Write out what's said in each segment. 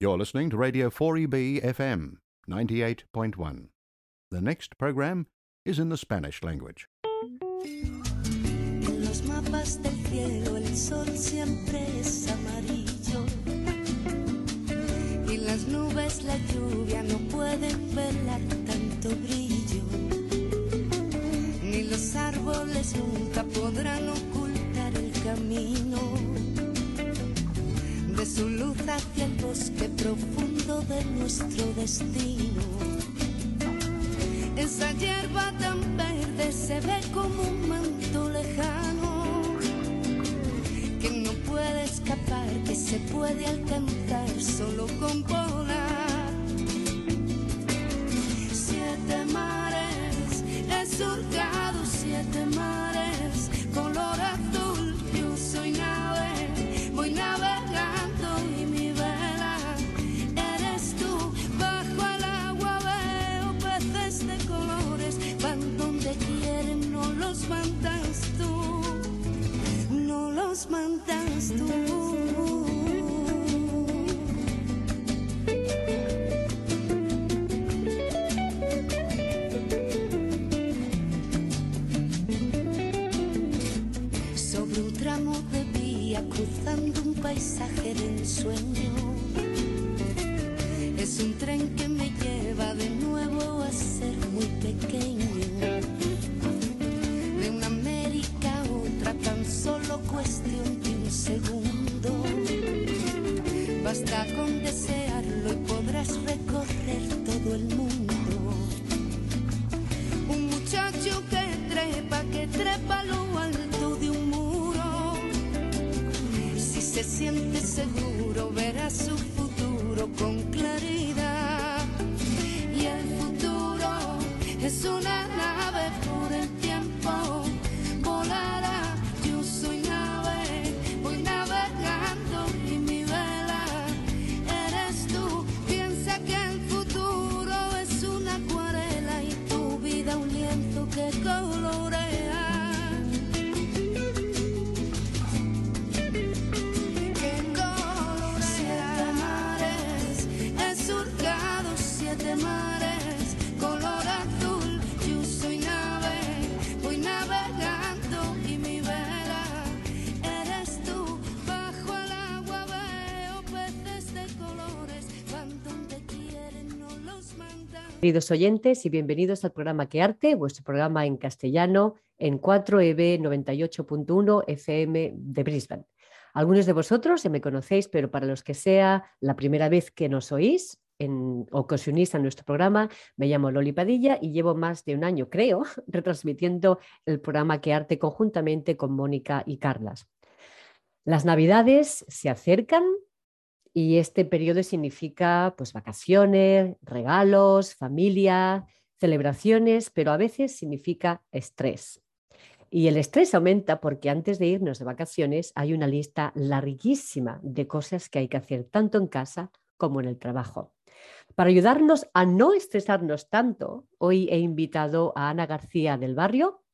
You're listening to Radio 4EB FM 98.1. The next program is in the Spanish language. En los mapas del cielo el sol siempre es amarillo y las nubes la lluvia no pueden velar tanto brillo ni los árboles nunca podrán ocultar el camino de su luz hacia el bosque profundo de nuestro destino esa hierba tan verde se ve como un manto lejano que no puede escapar, que se puede alcanzar solo con volar. Es un tren que me lleva de nuevo a ser muy pequeño. De una América a otra tan solo cuestión de un segundo. Basta con desearlo y podrás recorrer todo el mundo. Un muchacho que trepa, que trepa a Si se siente seguro, verá su Queridos oyentes y bienvenidos al programa Que Arte, vuestro programa en castellano en E 4EB 98.1 FM de Brisbane. Algunos de vosotros ya me conocéis, pero para los que sea la primera vez que nos oís o que os unís a nuestro programa, me llamo Loli Padilla y llevo más de un año, creo, retransmitiendo el programa Que Arte conjuntamente con Mónica y Carlas. Las navidades se acercan y este periodo significa pues vacaciones, regalos, familia, celebraciones, pero a veces significa estrés. Y el estrés aumenta porque antes de irnos de vacaciones hay una lista larguísima de cosas que hay que hacer tanto en casa como en el trabajo. Para ayudarnos a no estresarnos tanto, hoy he invitado a Ana García del Barrio.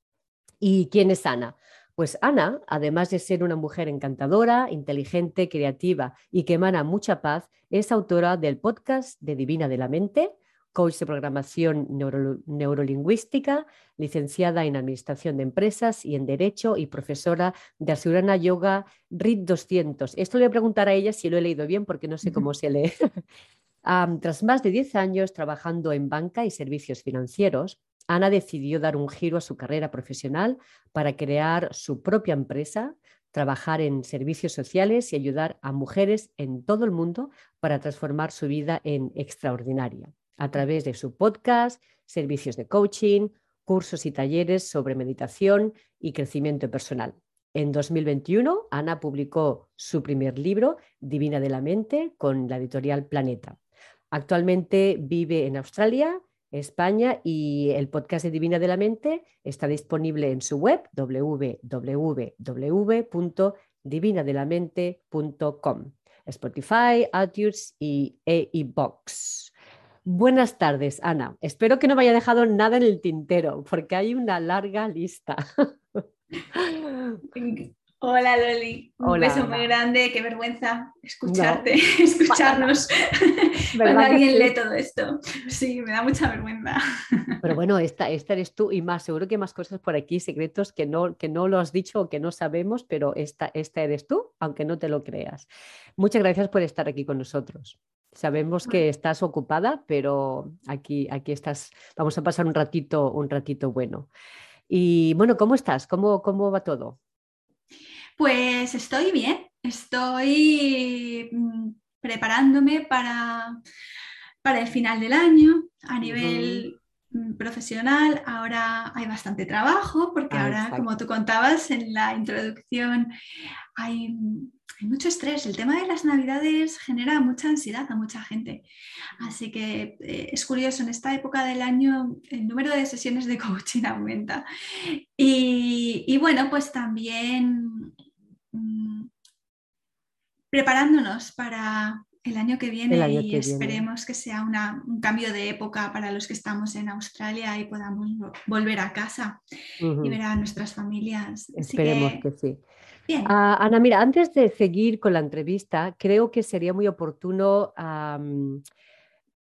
¿Y quién es Ana? Pues Ana, además de ser una mujer encantadora, inteligente, creativa y que emana mucha paz, es autora del podcast de Divina de la Mente, coach de programación neuro- neurolingüística, licenciada en Administración de Empresas y en Derecho y profesora de Asurana Yoga RIT 200. Esto le voy a preguntar a ella si lo he leído bien porque no sé cómo se lee. Tras más de 10 años trabajando en banca y servicios financieros, Ana decidió dar un giro a su carrera profesional para crear su propia empresa, trabajar en servicios sociales y ayudar a mujeres en todo el mundo para transformar su vida en extraordinaria a través de su podcast, servicios de coaching, cursos y talleres sobre meditación y crecimiento personal. En 2021, Ana publicó su primer libro, Divina de la Mente, con la editorial Planeta. Actualmente vive en Australia, España y el podcast de Divina de la Mente está disponible en su web www.divinadelamente.com, Spotify, iTunes y iBox. Buenas tardes, Ana. Espero que no me haya dejado nada en el tintero, porque hay una larga lista. Hola Loli, un Hola, beso muy grande, qué vergüenza escucharte, escucharnos cuando ¿Verdad que alguien sí? lee todo esto. Sí, me da mucha vergüenza. Pero bueno, esta, esta eres tú y más, seguro que hay más cosas por aquí, secretos que no, que no lo has dicho o que no sabemos, pero esta, esta eres tú, aunque no te lo creas. Muchas gracias por estar aquí con nosotros. Sabemos que estás ocupada, pero aquí, aquí estás. Vamos a pasar un ratito, un ratito bueno. Y bueno, ¿cómo estás? ¿Cómo, cómo va todo? Pues estoy bien, estoy mm, preparándome para, para el final del año a nivel mm, profesional. Ahora hay bastante trabajo porque Ah, ahora, exacto. como tú contabas en la introducción, hay, hay mucho estrés. El tema de las navidades genera mucha ansiedad a mucha gente. Así que eh, es curioso, en esta época del año el número de sesiones de coaching aumenta. Y, y bueno, pues también mm, preparándonos para el año que viene año y que viene. esperemos que sea una- un cambio de época para los que estamos en Australia y podamos vo- volver a casa y ver a nuestras familias. Así Esperemos que, que sí. bien. Ah, Ana, mira, antes de seguir con la entrevista, creo que sería muy oportuno ah,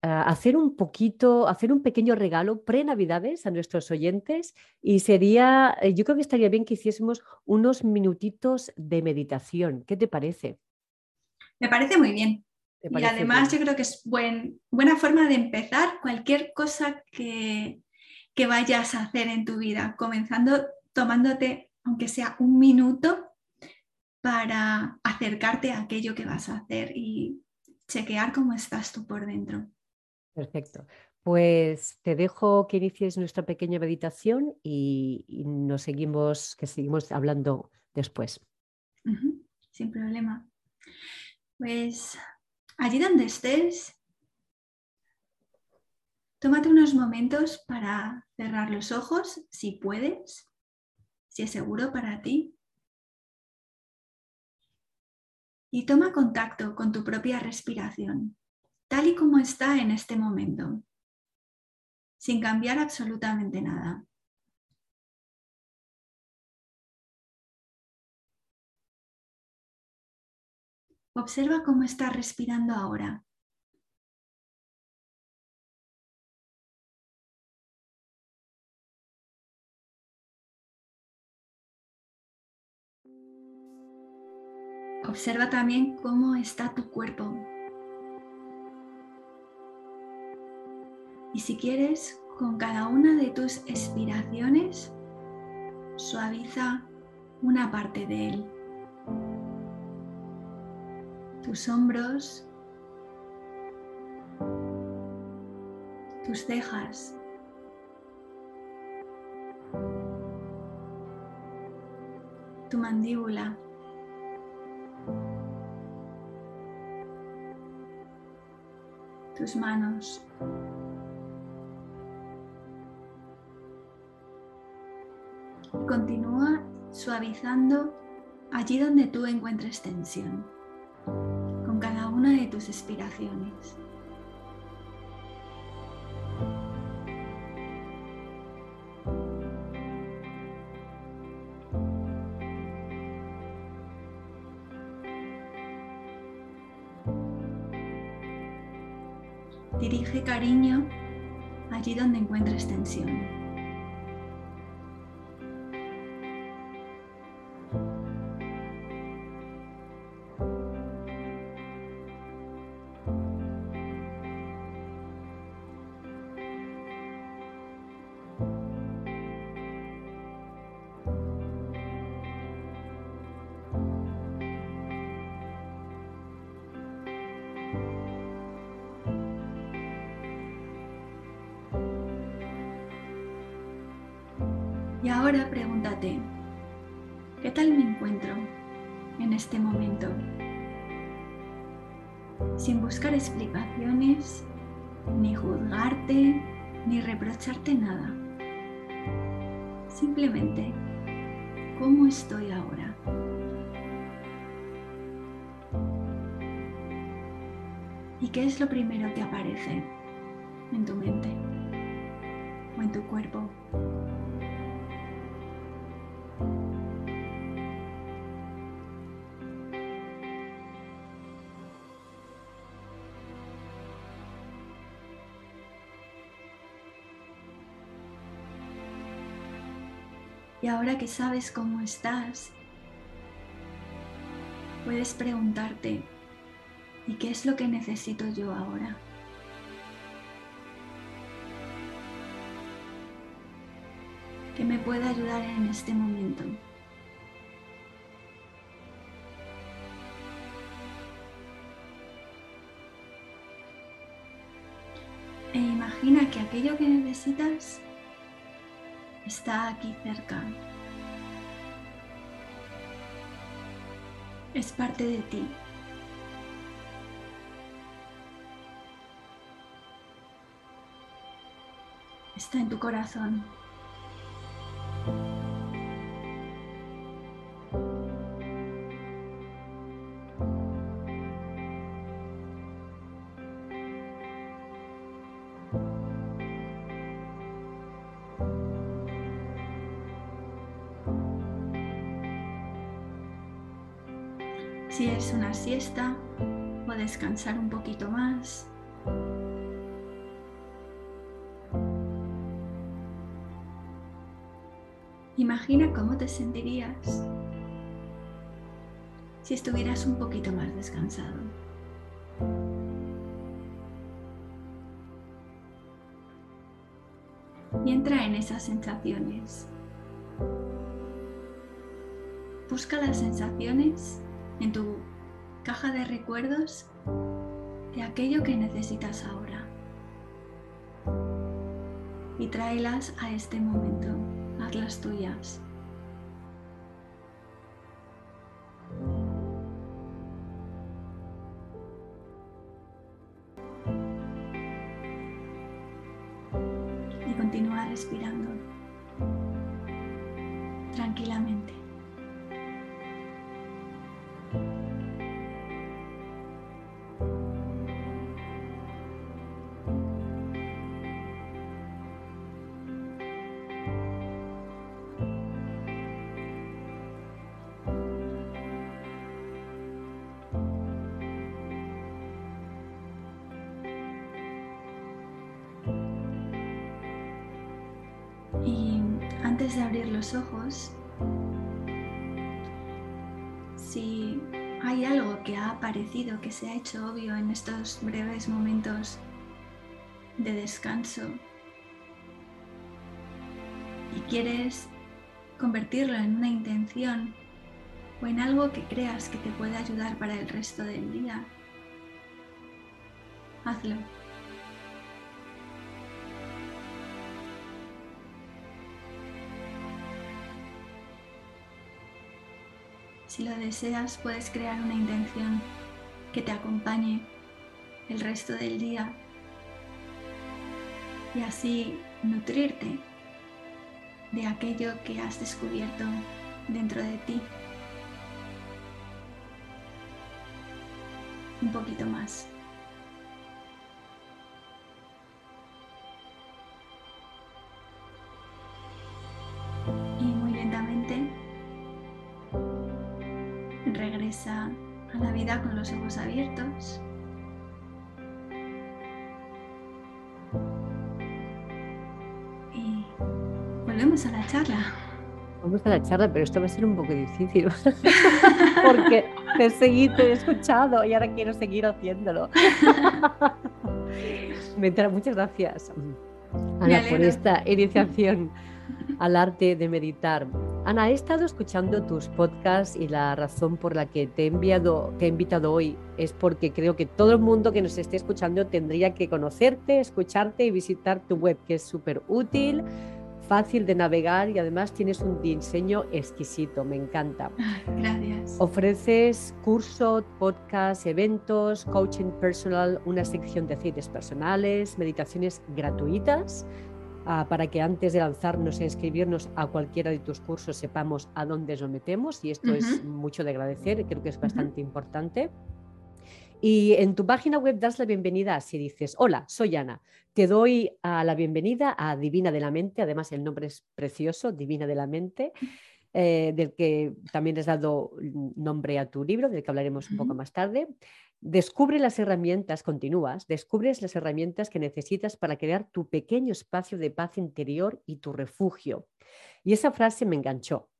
hacer un poquito, hacer un pequeño regalo pre-Navidades a nuestros oyentes y sería, eh, yo creo que estaría bien que hiciésemos unos minutitos de meditación. ¿Qué te parece? Me parece muy bien. ¿Te Y además bien? yo creo que es buen- buena forma de empezar cualquier cosa que, que vayas a hacer en tu vida, comenzando tomándote, aunque sea un minuto, para acercarte a aquello que vas a hacer y chequear cómo estás tú por dentro. Perfecto. Pues te dejo que inicies nuestra pequeña meditación y, y nos seguimos, que seguimos hablando después. Sin problema. Pues allí donde estés, tómate unos momentos para cerrar los ojos, si puedes, si es seguro para ti. Y toma contacto con tu propia respiración, tal y como está en este momento, sin cambiar absolutamente nada. Observa cómo estás respirando ahora. Observa también cómo está tu cuerpo. Y si quieres, con cada una de tus expiraciones, suaviza una parte de él. Tus hombros, tus cejas, tu mandíbula. tus manos. Continúa suavizando allí donde tú encuentres tensión, una de tus expiraciones. Dirige cariño allí donde encuentres tensión. Pregúntate, ¿qué tal me encuentro en este momento? Sin buscar explicaciones, ni juzgarte, ni reprocharte nada. Simplemente, ¿cómo estoy ahora? ¿Y qué es lo primero que aparece en tu mente o en tu cuerpo? Y ahora que sabes cómo estás, puedes preguntarte, ¿y qué es lo que necesito yo ahora? ¿Qué me puede ayudar en este momento? E imagina que aquello que necesitas está aquí cerca. Es parte de ti. Está en tu corazón. Siesta o descansar un poquito más. Imagina cómo te sentirías si estuvieras un poquito más descansado. Y entra en esas sensaciones. Busca las sensaciones en tu caja de recuerdos de aquello que necesitas ahora. Y tráelas a este momento, hazlas tuyas. Que se ha hecho obvio en estos breves momentos de descanso. Y quieres convertirlo en una intención o en algo que creas que te puede ayudar para el resto del día, hazlo. Si lo deseas, puedes crear una intención que te acompañe el resto del día y así nutrirte de aquello que has descubierto dentro de ti. Un poquito más. Los ojos abiertos. Y volvemos a la charla. Vamos a la charla, pero esto va a ser un poco difícil porque te he seguido, te he escuchado y ahora quiero seguir haciéndolo. Muchas gracias, Ana, por esta iniciación al arte de meditar. Ana, he estado escuchando tus podcasts y la razón por la que te he enviado, te he invitado hoy es porque creo que todo el mundo que nos esté escuchando tendría que conocerte, escucharte y visitar tu web, que es súper útil, fácil de navegar y además tienes un diseño exquisito, me encanta. Gracias. Ofreces curso, podcast, eventos, coaching personal, una sección de aceites personales, meditaciones gratuitas uh, para que antes de lanzarnos e inscribirnos a cualquiera de tus cursos sepamos a dónde nos metemos y esto uh -huh. es mucho de agradecer, creo que es bastante uh -huh. importante. Y en tu página web das la bienvenida así dices, hola, soy Ana, te doy a la bienvenida a Divina de la Mente, además el nombre es precioso, Divina de la Mente, eh, del que también has dado nombre a tu libro, del que hablaremos un poco más tarde. Descubre las herramientas, continúas, descubres las herramientas que necesitas para crear tu pequeño espacio de paz interior y tu refugio. Y esa frase me enganchó.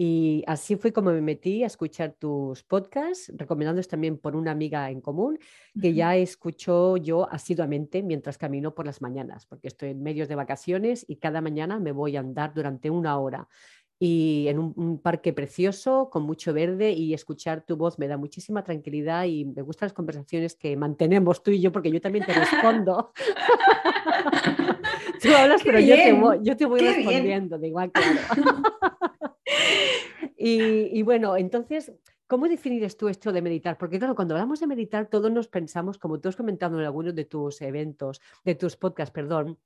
Y así fue como me metí a escuchar tus podcasts, recomendándolos también por una amiga en común, que ya escucho yo asiduamente mientras camino por las mañanas, porque estoy en medios de vacaciones y cada mañana me voy a andar durante una hora. Y en un, un parque precioso, con mucho verde, y escuchar tu voz me da muchísima tranquilidad y me gustan las conversaciones que mantenemos tú y yo, porque yo también te respondo. tú hablas, Qué pero yo te voy, yo te voy qué bien. respondiendo, de igual, claro. Y, y bueno, entonces, ¿cómo definirías tú esto de meditar? Porque claro, cuando hablamos de meditar, todos nos pensamos, como tú has comentado en algunos de tus eventos, de tus podcasts, perdón,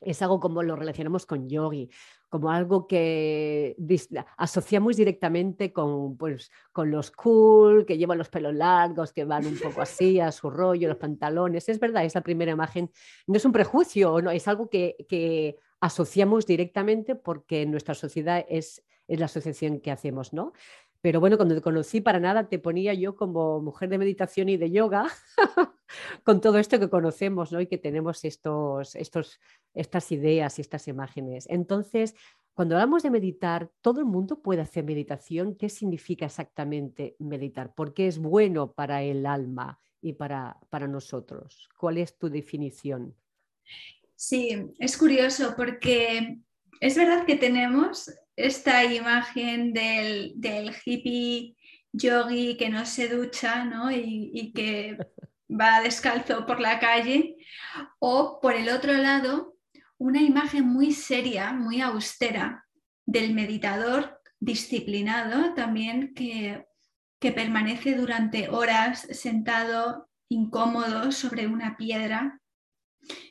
es algo como lo relacionamos con yogi, como algo que asociamos directamente con, pues, con los cool, que llevan los pelos largos, que van un poco así a su rollo, los pantalones. Es verdad, es la primera imagen. No es un prejuicio, no, es algo que, que asociamos directamente porque nuestra sociedad es, es la asociación que hacemos, ¿no? Pero bueno, cuando te conocí para nada te ponía yo como mujer de meditación y de yoga, con todo esto que conocemos, ¿no? Y que tenemos estos, estos, estas ideas y estas imágenes. Entonces, cuando hablamos de meditar, todo el mundo puede hacer meditación. ¿Qué significa exactamente meditar? ¿Por qué es bueno para el alma y para, para nosotros? ¿Cuál es tu definición? Sí, es curioso porque es verdad que tenemos esta imagen del, del hippie yogi que no se ducha ¿no? Y, que va descalzo por la calle. O por el otro lado, una imagen muy seria, muy austera del meditador disciplinado también que, que permanece durante horas sentado incómodo sobre una piedra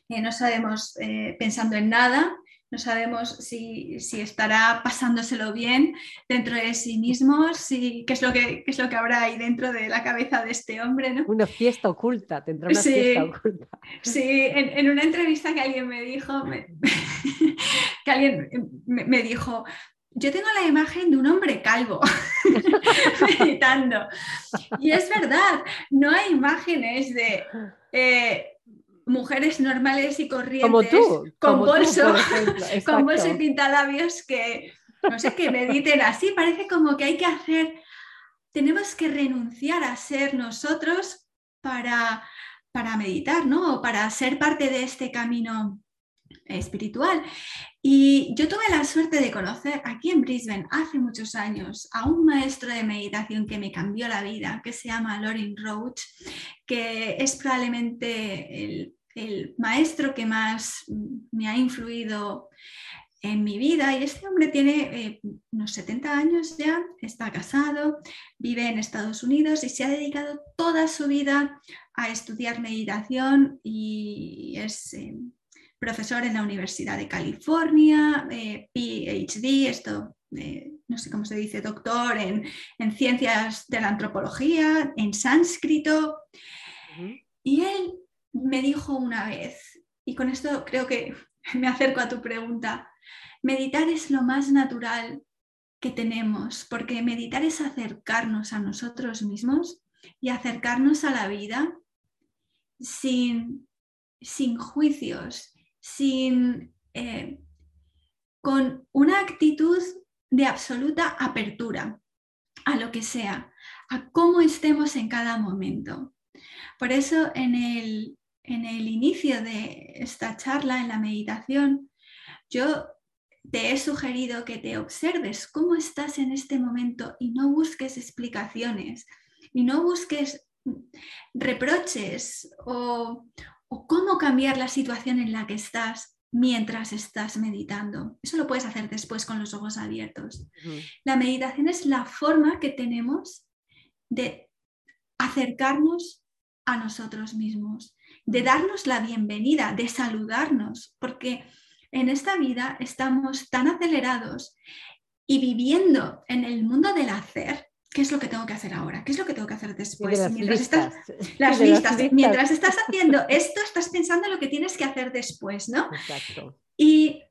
no sabemos eh, pensando en nada, no sabemos si, si, estará pasándoselo bien dentro de sí mismo, si, qué, es lo que, qué es lo que habrá ahí dentro de la cabeza de este hombre. ¿no? Una fiesta oculta, tendrá una Sí. fiesta oculta. Sí, en, en una entrevista que alguien me dijo, me- que alguien me, me dijo, yo tengo la imagen de un hombre calvo meditando. Y es verdad, no hay imágenes de eh, mujeres normales y corrientes Como tú, con como bolso, con bolso y pintalabios que, no sé, que mediten así. Parece como que hay que hacer, tenemos que renunciar a ser nosotros para, para meditar, ¿no? O para ser parte de este camino espiritual. Y yo tuve la suerte de conocer aquí en Brisbane hace muchos años a un maestro de meditación que me cambió la vida, que se llama Lorin Roach, que es probablemente el, el maestro que más me ha influido en mi vida y este hombre tiene eh, unos 70 años ya, está casado, vive en Estados Unidos y se ha dedicado toda su vida a estudiar meditación y es eh, profesor en la Universidad de California, eh, PhD, esto no sé cómo se dice, doctor en, en, ciencias de la antropología, en sánscrito. Uh -huh. Y él me dijo una vez, y con esto creo que me acerco a tu pregunta, meditar es lo más natural que tenemos, porque meditar es acercarnos a nosotros mismos y acercarnos a la vida sin, sin juicios, sin, eh, con una actitud de absoluta apertura a lo que sea, a cómo estemos en cada momento. Por eso en el, en el inicio de esta charla, en la meditación, yo te he sugerido que te observes cómo estás en este momento y no busques explicaciones y no busques reproches o, o cómo cambiar la situación en la que estás mientras estás meditando. Eso lo puedes hacer después con los ojos abiertos. Uh -huh. La meditación es la forma que tenemos de acercarnos a nosotros mismos, de darnos la bienvenida, de saludarnos, porque en esta vida estamos tan acelerados y viviendo en el mundo del hacer. ¿Qué es lo que tengo que hacer ahora? ¿Qué es lo que tengo que hacer después? las mientras listas. estás, las, listas. las listas. Mientras estás haciendo esto, estás pensando en lo que tienes que hacer después, ¿no? Exacto. Y,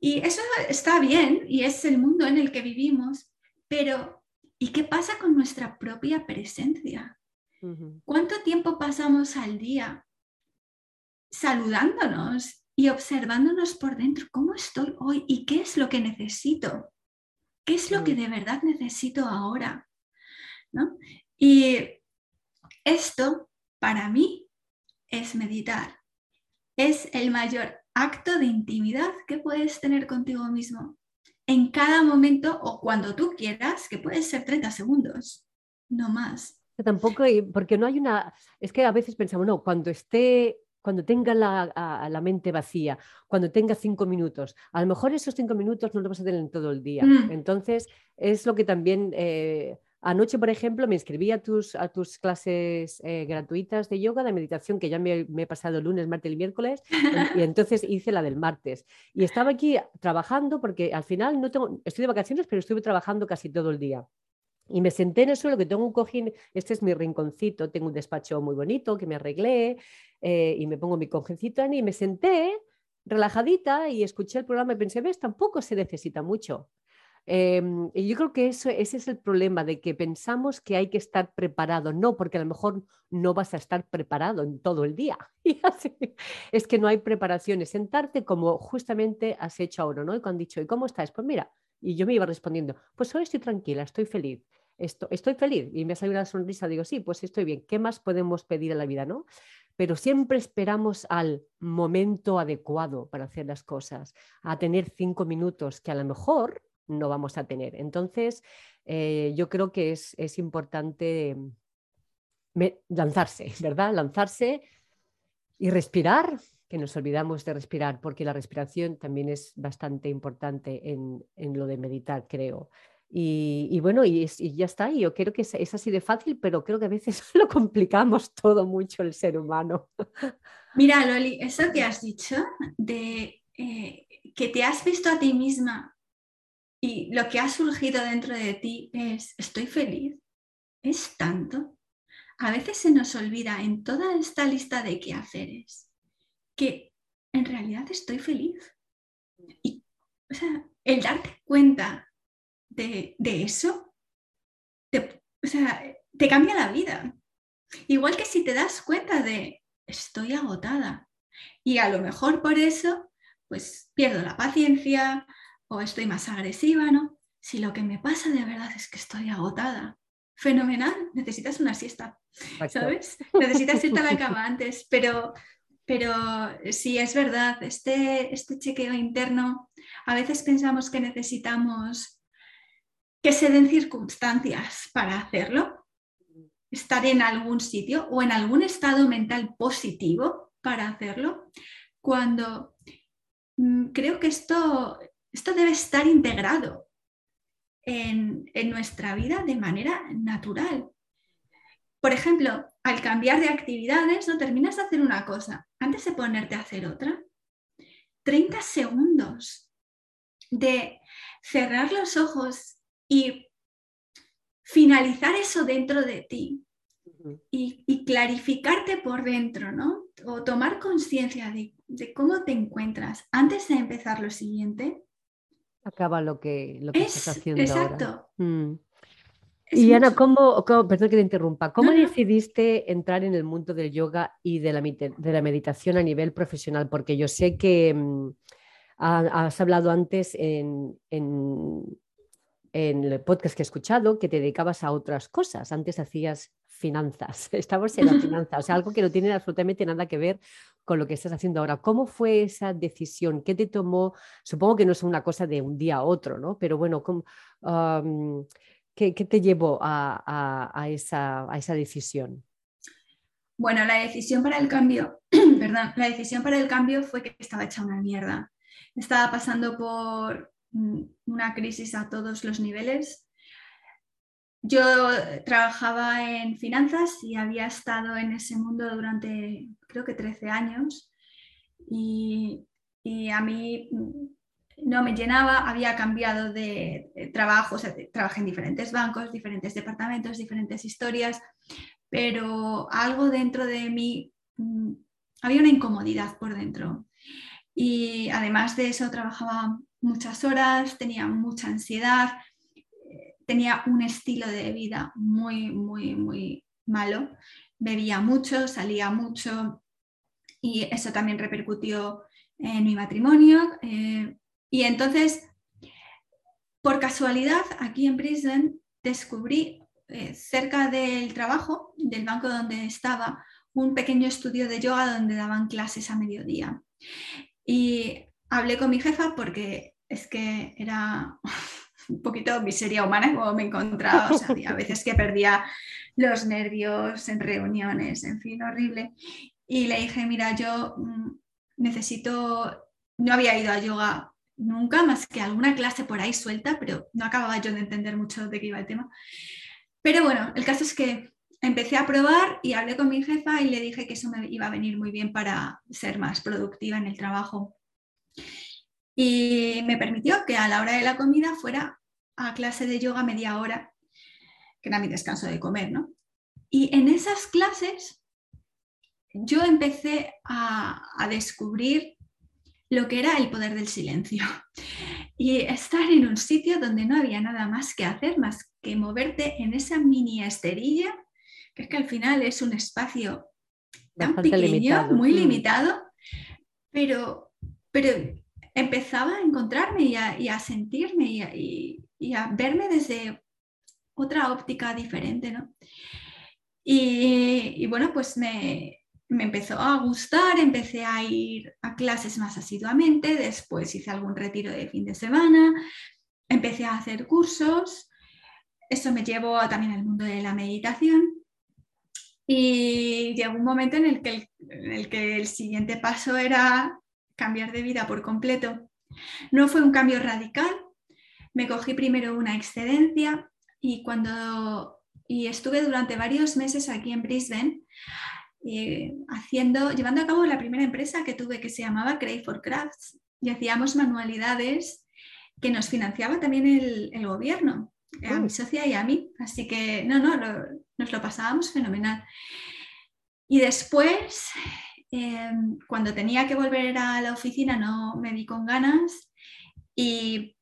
y eso está bien y es el mundo en el que vivimos, pero ¿y qué pasa con nuestra propia presencia? ¿Cuánto tiempo pasamos al día saludándonos y observándonos por dentro? ¿Cómo estoy hoy y qué es lo que necesito? ¿Qué es lo que Mm. de verdad necesito ahora? ¿No? Y esto, para mí, es meditar. Es el mayor acto de intimidad que puedes tener contigo mismo en cada momento o cuando tú quieras, que puede ser 30 segundos, no más. Tampoco, porque no hay una, es que a veces pensamos, no, cuando esté, cuando tenga la, a- la mente vacía, cuando tenga cinco minutos, a lo mejor esos cinco minutos no los vas a tener en todo el día. Mm. Entonces, es lo que también, eh, anoche, por ejemplo, me inscribí a tus, a tus clases eh, gratuitas de yoga, de meditación, que ya me, me he pasado el lunes, martes y miércoles, y, y entonces hice la del martes. Y estaba aquí trabajando porque al final no tengo, estoy de vacaciones, pero estuve trabajando casi todo el día. Y me senté en el suelo, que tengo un cojín, este es mi rinconcito, tengo un despacho muy bonito que me arreglé eh, y me pongo mi cojincito y me senté relajadita y escuché el programa y pensé, ves, tampoco se necesita mucho. Eh, y yo creo que eso, ese es el problema, de que pensamos que hay que estar preparado. No, porque a lo mejor no vas a estar preparado en todo el día. Y así, es que no hay preparaciones. Sentarte como justamente has hecho ahora, ¿no? Y cuando han dicho, ¿y cómo estás? Pues mira, y yo me iba respondiendo, pues hoy estoy tranquila, estoy feliz. Esto, estoy feliz y me salió una sonrisa, digo, sí, pues estoy bien, ¿qué más podemos pedir a la vida, no? Pero siempre esperamos al momento adecuado para hacer las cosas, a tener cinco minutos que a lo mejor no vamos a tener. Entonces, eh, yo creo que es, es importante me- lanzarse, ¿verdad? Lanzarse y respirar, que nos olvidamos de respirar, porque la respiración también es bastante importante en, en lo de meditar, creo. Y, bueno, y, ya está, y yo creo que es, es así de fácil, pero creo que a veces lo complicamos todo mucho el ser humano. Mira, Loli, eso que has dicho de eh, que te has visto a ti misma y lo que ha surgido dentro de ti es estoy feliz, es tanto. A veces se nos olvida en toda esta lista de quehaceres que en realidad estoy feliz. Y, o sea, el darte cuenta de, de eso, te, o sea, te cambia la vida. Igual que si te das cuenta de estoy agotada y a lo mejor por eso pues pierdo la paciencia o estoy más agresiva, ¿no? Si lo que me pasa de verdad es que estoy agotada, fenomenal, necesitas una siesta, ¿sabes? Necesitas irte a la cama antes, pero, pero sí es verdad, este, este chequeo interno, a veces pensamos que necesitamos que se den circunstancias para hacerlo, estar en algún sitio o en algún estado mental positivo para hacerlo, cuando mm, creo que esto, esto debe estar integrado en, en nuestra vida de manera natural. Por ejemplo, al cambiar de actividades, no terminas de hacer una cosa antes de ponerte a hacer otra. 30 segundos de cerrar los ojos y finalizar eso dentro de ti y, y clarificarte por dentro, ¿no? O tomar conciencia de, de cómo te encuentras antes de empezar lo siguiente. Acaba lo que, lo que Es estás haciendo exacto. ahora. Mm. Es Y Ana, ¿cómo, cómo- perdón que te interrumpa, ¿cómo No, no. decidiste entrar en el mundo del yoga y de la, mite- de la meditación a nivel profesional? Porque yo sé que mm, ha- has hablado antes en, en, en el podcast que he escuchado que te dedicabas a otras cosas. Antes hacías finanzas, estabas en la finanza, o sea, algo que no tiene absolutamente nada que ver con lo que estás haciendo ahora. ¿Cómo fue esa decisión? ¿Qué te tomó? Supongo que no es una cosa de un día a otro, ¿no? Pero bueno, ¿cómo, am, ¿qué, qué te llevó a, a- a esa, a esa decisión? Bueno, la decisión para el cambio, perdón, la decisión para el cambio fue que estaba hecha una mierda. Estaba pasando por una crisis a todos los niveles. Yo trabajaba en finanzas y había estado en ese mundo durante creo que 13 años y, y a mí mm, no me llenaba, había cambiado de, trabajo, trabajé en diferentes bancos, diferentes departamentos, diferentes historias, pero algo dentro de mí, mm, había una incomodidad por dentro. Y además de eso, trabajaba muchas horas, tenía mucha ansiedad, eh, tenía un estilo de vida muy, muy, muy malo. Bebía mucho, salía mucho y eso también repercutió en mi matrimonio. Eh, y entonces, por casualidad, aquí en Brisbane descubrí eh, cerca del trabajo, del banco donde estaba, un pequeño estudio de yoga donde daban clases a mediodía. Y hablé con mi jefa porque es que era un poquito miseria humana como me encontraba. O sea, a veces que perdía los nervios en reuniones, en fin, horrible. Y le dije, mira, yo mm, necesito, no había ido a yoga nunca, más que alguna clase por ahí suelta, pero no acababa yo de entender mucho de qué iba el tema. Pero bueno, el caso es que empecé a probar y hablé con mi jefa y le dije que eso me iba a venir muy bien para ser más productiva en el trabajo. Y me permitió que a la hora de la comida fuera a clase de yoga media hora, que era mi descanso de comer, ¿no? Y en esas clases yo empecé a, a descubrir lo que era el poder del silencio y estar en un sitio donde no había nada más que hacer más que moverte en esa mini esterilla, que es que al final es un espacio tan pequeño, muy mm. limitado, pero, pero empezaba a encontrarme y a, sentirme y a, verme desde otra óptica diferente, ¿no? Y, bueno, pues me, me, empezó a gustar, empecé a ir a clases más asiduamente, después hice algún retiro de fin de semana, empecé a hacer cursos, eso me llevó también al mundo de la meditación y llegó un momento en el que en el, que el siguiente paso era cambiar de vida por completo. No fue un cambio radical, me cogí primero una excedencia y cuando y estuve durante varios meses aquí en Brisbane eh, haciendo, llevando a cabo la primera empresa que tuve que se llamaba Crave for Crafts y hacíamos manualidades que nos financiaba también el, gobierno, a mi socia y a mí. Así que no, no, nos lo pasábamos fenomenal. Y después Em, cuando tenía que volver a la oficina no me di con ganas y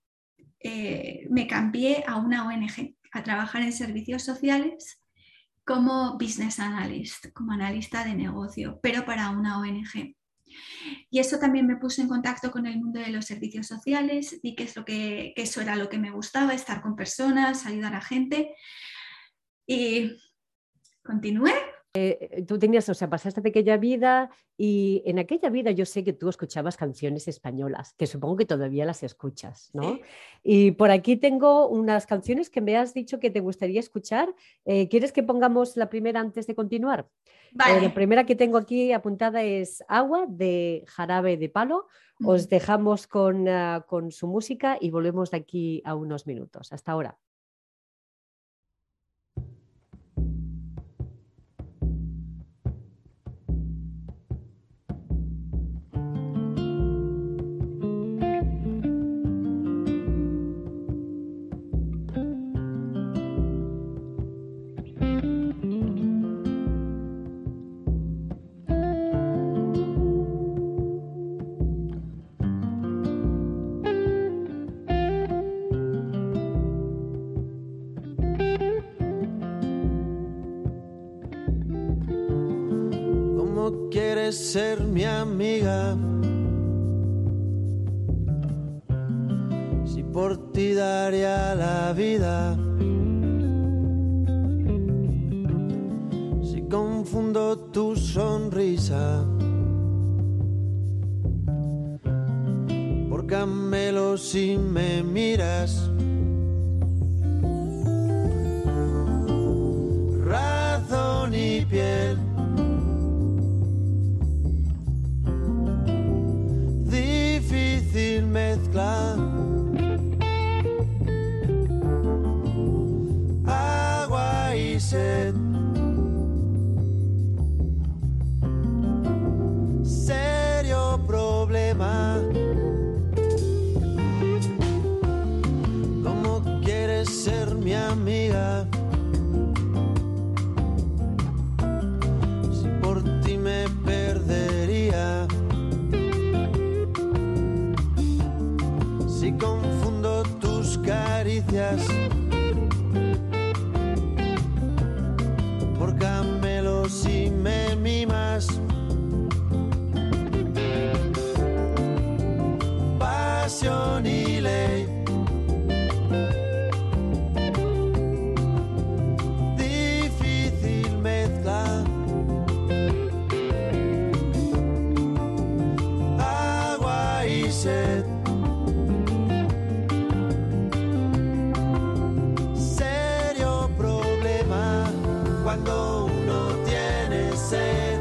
eh, me cambié a una ONG a trabajar en servicios sociales como business analyst, como analista de negocio, pero para una ONG. Y eso también me puso en contacto con el mundo de los servicios sociales, vi que eso era lo que me gustaba, estar con personas, ayudar a gente. Y continué eh, tú tenías, o sea, pasaste aquella vida y en aquella vida yo sé que tú escuchabas canciones españolas, que supongo que todavía las escuchas, ¿no? Y por aquí tengo unas canciones que me has dicho que te gustaría escuchar. Eh, ¿Quieres que pongamos la primera antes de continuar? Vale. la primera que tengo aquí apuntada es Agua de Jarabe de Palo. Os dejamos con, ah, con su música y volvemos de aquí a unos minutos. Hasta ahora. Ser mi amiga. Si por ti daría la vida. Si confundo tu sonrisa. Por camelo si me cuando uno tiene sed.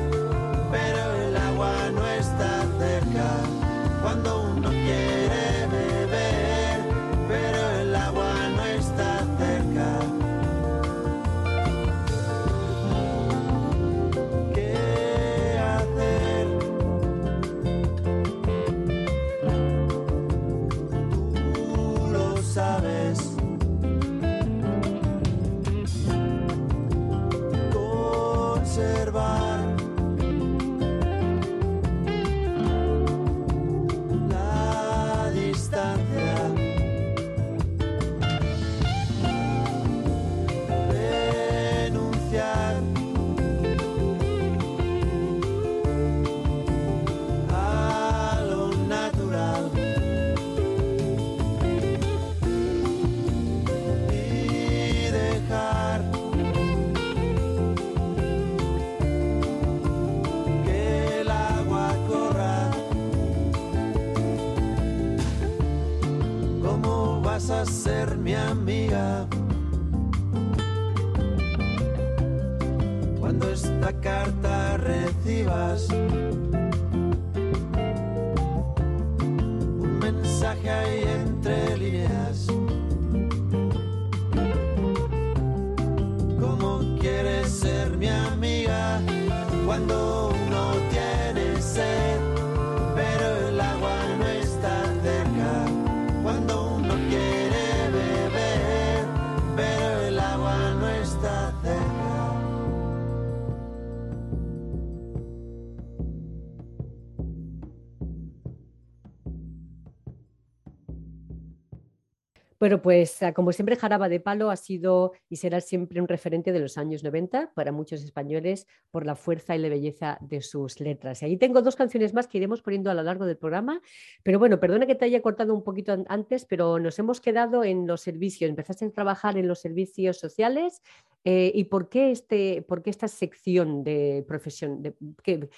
Bueno, pues ah, como siempre, Jaraba de Palo ha sido y será siempre un referente de los años 90 para muchos españoles por la fuerza y la belleza de sus letras. Y ahí tengo dos canciones más que iremos poniendo a lo largo del programa, pero bueno, perdona que te haya cortado un poquito an- antes, pero nos hemos quedado en los servicios. Empezaste a trabajar en los servicios sociales eh, y ¿por qué, este, por qué esta sección de profesión? De, ¿qué,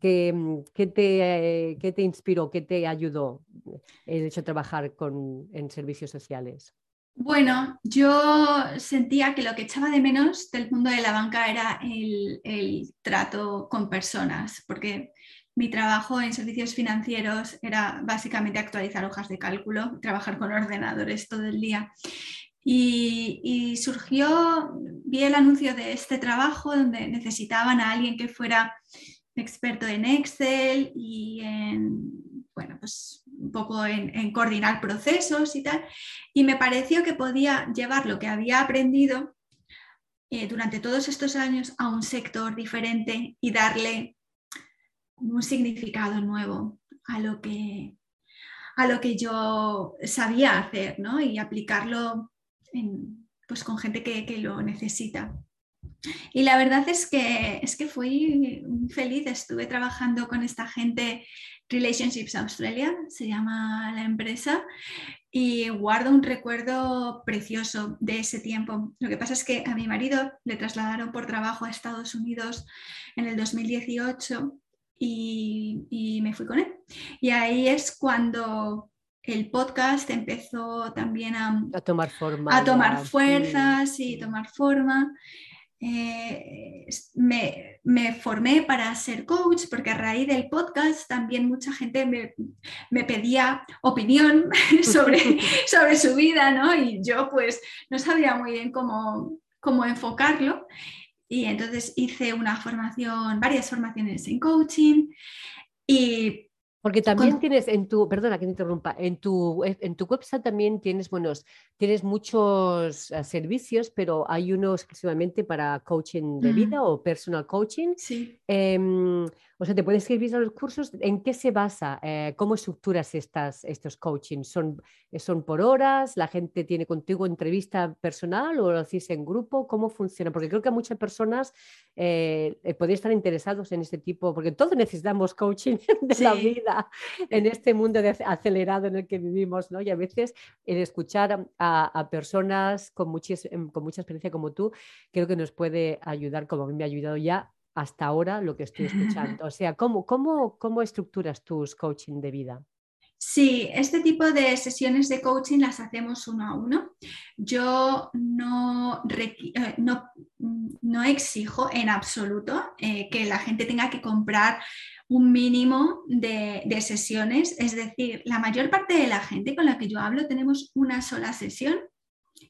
qué, mm, qué te, eh, qué te inspiró, qué te ayudó el hecho de trabajar con, en servicios sociales? Bueno, yo sentía que lo que echaba de menos del mundo de la banca era el, el trato con personas, porque mi trabajo en servicios financieros era básicamente actualizar hojas de cálculo, trabajar con ordenadores todo el día. Y, y surgió, vi el anuncio de este trabajo donde necesitaban a alguien que fuera experto en Excel y en, bueno, pues un poco en, coordinar procesos y tal. Y me pareció que podía llevar lo que había aprendido eh, durante todos estos años a un sector diferente y darle un significado nuevo a lo que, a lo que yo sabía hacer ¿no? y aplicarlo pues con gente que, que, lo necesita. Y la verdad es que, es que fui feliz, estuve trabajando con esta gente, Relationships Australia, se llama la empresa, y guardo un recuerdo precioso de ese tiempo. Lo que pasa es que a mi marido le trasladaron por trabajo a Estados Unidos en el 2018 y, y me fui con él. Y ahí es cuando el podcast empezó también a, a tomar forma. A tomar ya. fuerzas y tomar forma. Eh, me, me, formé para ser coach porque a raíz del podcast también mucha gente me, me pedía opinión sobre, sobre su vida, ¿no? Y yo pues no sabía muy bien cómo, cómo enfocarlo. Y entonces hice una formación, varias formaciones en coaching y porque también tienes en tu, perdona que te interrumpa, en tu, en tu website también tienes, buenos, tienes muchos uh, servicios, pero hay uno exclusivamente para coaching de vida mm. o personal coaching. Sí. Eh, o sea, te puedes escribir a los cursos. ¿En qué se basa? Eh, ¿Cómo estructuras estas, estos coaching? ¿Son, ¿Son por horas? ¿La gente tiene contigo entrevista personal o lo hacéis en grupo? ¿Cómo funciona? Porque creo que muchas personas eh, podrían estar interesados en este tipo, porque todos necesitamos coaching de sí. la vida en este mundo de acelerado en el que vivimos, ¿no? Y a veces el escuchar a, a personas con, muchis, con mucha experiencia como tú, creo que nos puede ayudar, como a mí me ha ayudado ya hasta ahora lo que estoy escuchando. O sea, ¿cómo, cómo, cómo estructuras tus coaching de vida? Sí, este tipo de sesiones de coaching las hacemos uno a uno. Yo no, no, no exijo en absoluto eh, que la gente tenga que comprar un mínimo de, de, sesiones. Es decir, la mayor parte de la gente con la que yo hablo tenemos una sola sesión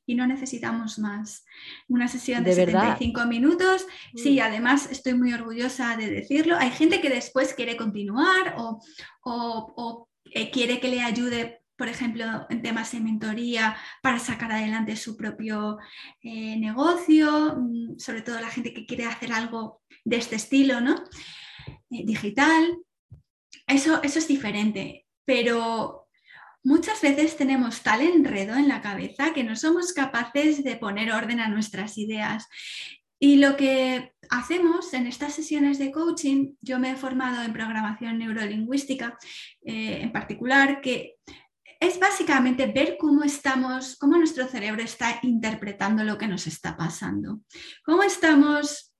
y no necesitamos más. Una sesión de, ¿De 75 verdad? minutos. Sí, además estoy muy orgullosa de decirlo. Hay gente que después quiere continuar o, o, o eh, quiere que le ayude, por ejemplo, en temas de mentoría para sacar adelante su propio eh, negocio, mm, sobre todo la gente que quiere hacer algo de este estilo, ¿no? Eh, digital. Eso, eso es diferente, pero Muchas veces tenemos tal enredo en la cabeza que no somos capaces de poner orden a nuestras ideas. Y lo que hacemos en estas sesiones de coaching, yo me he formado en programación neurolingüística eh, en particular, que es básicamente ver cómo estamos, cómo nuestro cerebro está interpretando lo que nos está pasando. Cómo estamos,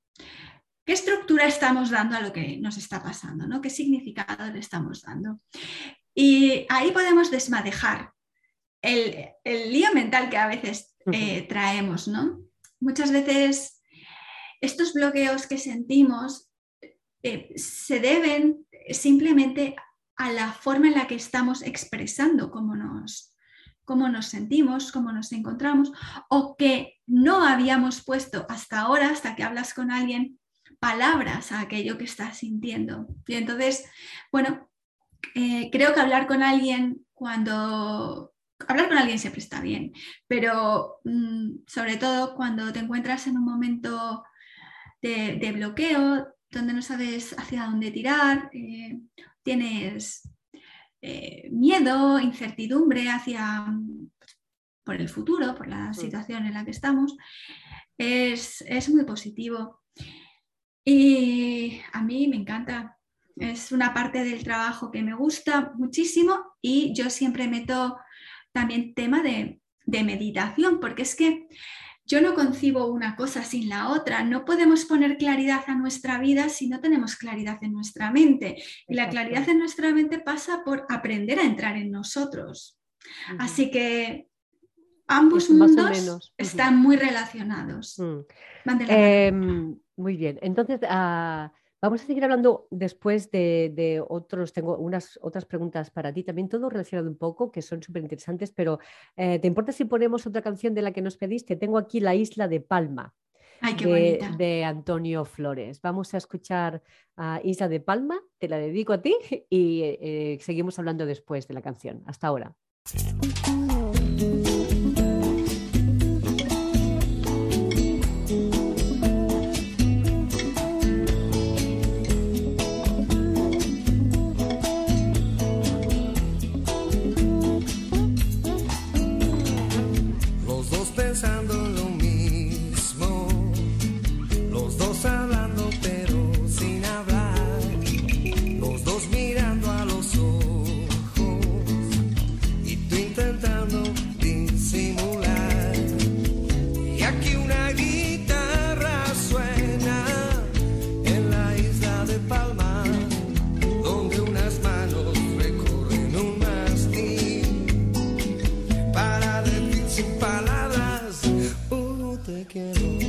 qué estructura estamos dando a lo que nos está pasando, ¿no? ¿Qué significado le estamos dando? Y ahí podemos desmadejar el, el lío mental que a veces eh, traemos, ¿no? Muchas veces estos bloqueos que sentimos eh, se deben simplemente a la forma en la que estamos expresando cómo nos, cómo nos sentimos, cómo nos encontramos, o que no habíamos puesto hasta ahora, hasta que hablas con alguien, palabras a aquello que estás sintiendo. Y entonces, bueno, eh, creo que hablar con alguien cuando... Hablar con alguien siempre está bien, pero mm, sobre todo cuando te encuentras en un momento de, bloqueo, donde no sabes hacia dónde tirar, eh, tienes eh, miedo, incertidumbre hacia por el futuro, por la situación en la que estamos, es, es muy positivo. Y a mí me encanta. Es una parte del trabajo que me gusta muchísimo y yo siempre meto también tema de, meditación, porque es que yo no concibo una cosa sin la otra. No podemos poner claridad a nuestra vida si no tenemos claridad en nuestra mente. Y la claridad en nuestra mente pasa por aprender a entrar en nosotros. Así que ambos mundos están muy relacionados. Em, muy bien. Entonces, ah, vamos a seguir hablando después de, otros. Tengo unas otras preguntas para ti también, todo relacionado un poco, que son súper interesantes, pero eh, ¿te importa si ponemos otra canción de la que nos pediste? Tengo aquí La Isla de Palma. de, Antonio Flores. Vamos a escuchar a Isla de Palma, te la dedico a ti y eh, seguimos hablando después de la canción. Hasta ahora. quiero.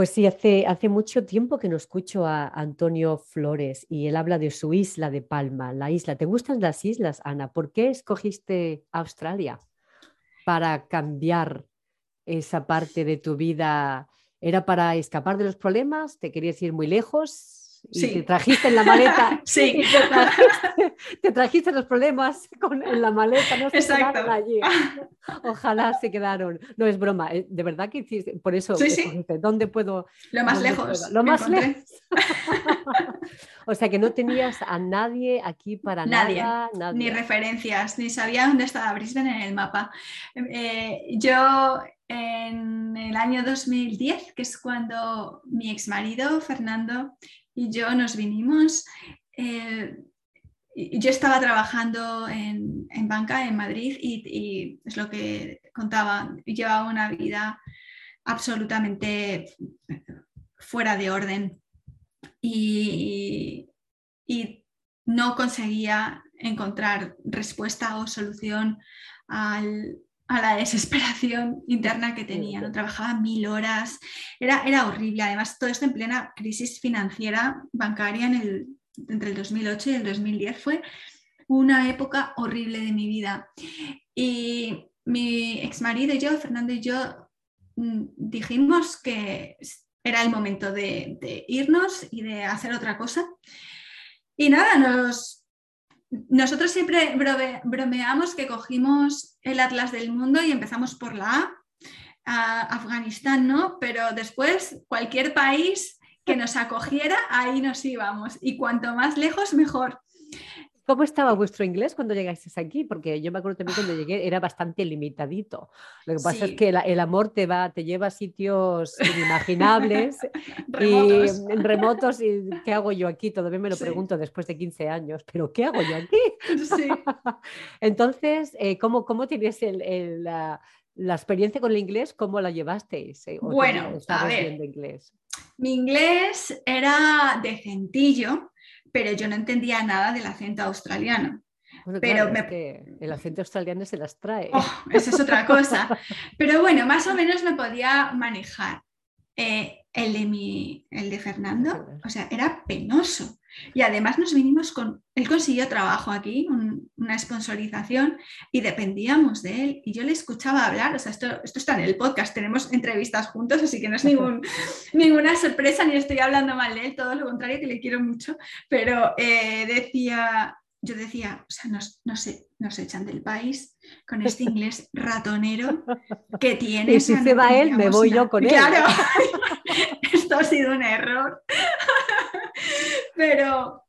Pues sí, hace, mucho tiempo que no escucho a Antonio Flores y él habla de su isla de Palma, la isla. ¿Te gustan las islas, Ana? ¿Por qué escogiste Australia para cambiar esa parte de tu vida? ¿Era para escapar de los problemas? ¿Te querías ir muy lejos? Y Sí. te trajiste en la maleta Sí. y te trajiste, te trajiste los problemas con, en la maleta, no se Exacto. quedaron allí. Ojalá se quedaron. No es broma, eh, de verdad que hiciste, por eso Sí, sí. escogiste, ¿dónde puedo? Lo más lejos. puedo? Lo más lejos. o sea que no tenías a nadie aquí para Nadie, nada, nadie. Ni referencias, ni sabía dónde estaba Brisbane en el mapa. Eh, yo en el año 2010, que es cuando mi exmarido Fernando y yo nos vinimos, eh, yo estaba trabajando en, en banca en Madrid y, y es lo que contaba, llevaba una vida absolutamente fuera de orden y, y no conseguía encontrar respuesta o solución al- a la desesperación interna que tenía. ¿no? Trabajaba mil horas, era, era horrible. Además, todo esto en plena crisis financiera bancaria en el, entre el 2008 y el 2010 fue una época horrible de mi vida. Y mi exmarido y yo, Fernando y yo, mm, dijimos que era el momento de, de irnos y de hacer otra cosa. Y nada, nos, nosotros siempre brome- bromeamos que cogimos el Atlas del Mundo y empezamos por la A, Afganistán, ¿no? Pero después cualquier país que nos acogiera, ahí nos íbamos. Y cuanto más lejos, mejor. ¿Cómo estaba vuestro inglés cuando llegasteis aquí? Porque yo me acuerdo también cuando llegué era bastante limitadito. Lo que pasa es Sí. que la- el amor te va, te lleva a sitios inimaginables Remotos. y remotos y ¿qué hago yo aquí? Todavía me lo Sí. pregunto después de 15 años, pero ¿qué hago yo aquí? Sí. Entonces, eh, ¿cómo, cómo tienes el- el, la, la experiencia con el inglés? ¿Cómo la llevasteis? Eh, ¿O tú Bueno, a ver. inglés? Mi inglés era decentillo, pero yo no entendía nada del acento australiano. Bueno, Pero claro, es me- que el acento australiano se las trae. Oh, esa es otra cosa. Pero bueno, más o menos me podía manejar. Eh, el, de mi, el de Fernando, o sea, era penoso. Y además nos vinimos con, él consiguió trabajo aquí, un- una sponsorización, y dependíamos de él. Y yo le escuchaba hablar, o sea, esto, esto está en el podcast, tenemos entrevistas juntos, así que no es ningún, ninguna sorpresa, ni estoy hablando mal de él, todo lo contrario, que le quiero mucho. Pero eh, decía, yo decía, o sea, nos, nos, nos echan del país con este inglés ratonero que tiene. Y si se va él, me voy yo con él. Claro, esto ha sido un error. Pero,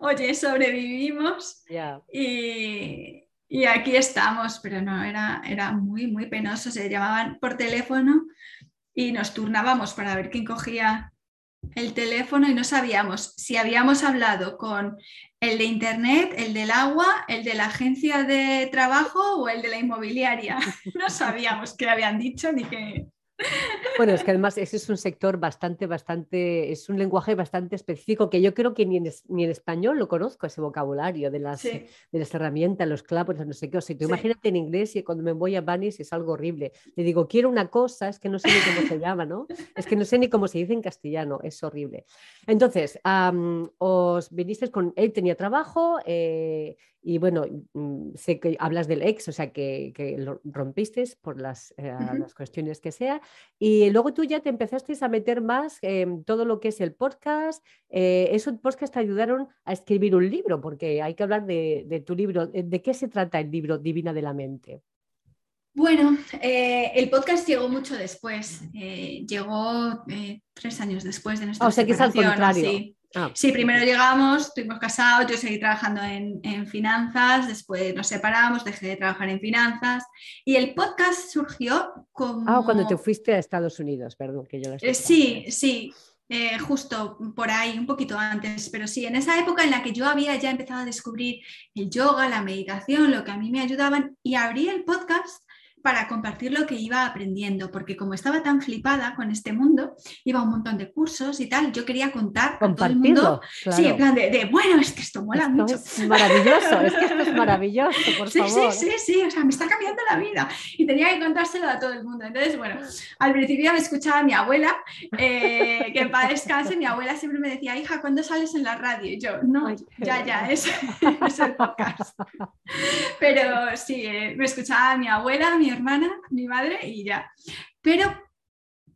oye, sobrevivimos y, y aquí estamos, pero no, era, era muy, muy penoso. Se llamaban por teléfono y nos turnábamos para ver quién cogía el teléfono y no sabíamos si habíamos hablado con el de internet, el del agua, el de la agencia de trabajo o el de la inmobiliaria. No sabíamos qué habían dicho ni qué. Bueno, es que además ese es un sector bastante, bastante, es un lenguaje bastante específico que yo creo que ni en, ni en español lo conozco, ese vocabulario de las, Sí, de las herramientas, los clavos, no sé qué. O sea, tú Sí. imagínate en inglés y cuando me voy a Banis es algo horrible. Le digo, quiero una cosa, es que no sé ni cómo se llama, ¿no? Es que no sé ni cómo se dice en castellano, es horrible. Entonces, os vinisteis con, él tenía trabajo eh, y bueno, mm, sé que hablas del ex, o sea, que, que lo rompisteis por las, eh, las cuestiones que sea. Y luego tú ya te empezaste a meter más en todo lo que es el podcast. Eh, esos podcasts te ayudaron a escribir un libro, porque hay que hablar de, de tu libro. Eh, ¿De qué se trata el libro Divina de la Mente? Bueno, eh, el podcast llegó mucho después, eh, llegó eh, tres años después de nuestra Ah, o sea, que es al contrario. así. Ah, Sí, primero llegamos, estuvimos casados, yo seguí trabajando en, en finanzas, después nos separamos, dejé de trabajar en finanzas y el podcast surgió como... Ah, cuando te fuiste a Estados Unidos, perdón, que yo la Eh, sí, sí, eh, justo por ahí, un poquito antes, pero sí, en esa época en la que yo había ya empezado a descubrir el yoga, la meditación, lo que a mí me ayudaban y abrí el podcast para compartir lo que iba aprendiendo, porque como estaba tan flipada con este mundo, iba a un montón de cursos y tal, yo quería contar a todo el mundo. Compartirlo, Sí, en claro. plan de, de, bueno, es que esto mola Esto mucho. es maravilloso, es que esto es maravilloso, por Sí, favor. sí, sí, sí, o sea, me está cambiando la vida y tenía que contárselo a todo el mundo. Entonces, bueno, al principio me escuchaba mi abuela, eh, que en paz descanse, mi abuela siempre me decía, hija, ¿cuándo sales en la radio? Y yo, no, Ay, ya, ya, es, es el podcast. Pero sí, eh, me escuchaba mi abuela, mi hermana, mi madre y ya. Pero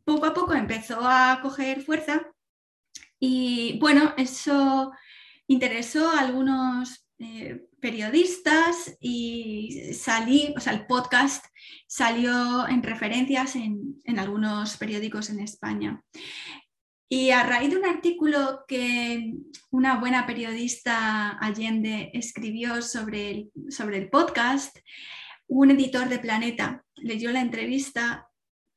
poco a poco empezó a coger fuerza y bueno, eso interesó a algunos eh, periodistas y salí, o sea, el podcast salió en referencias en, en algunos periódicos en España. Y a raíz de un artículo que una buena periodista Allende escribió sobre el, sobre el podcast, un editor de Planeta leyó la entrevista,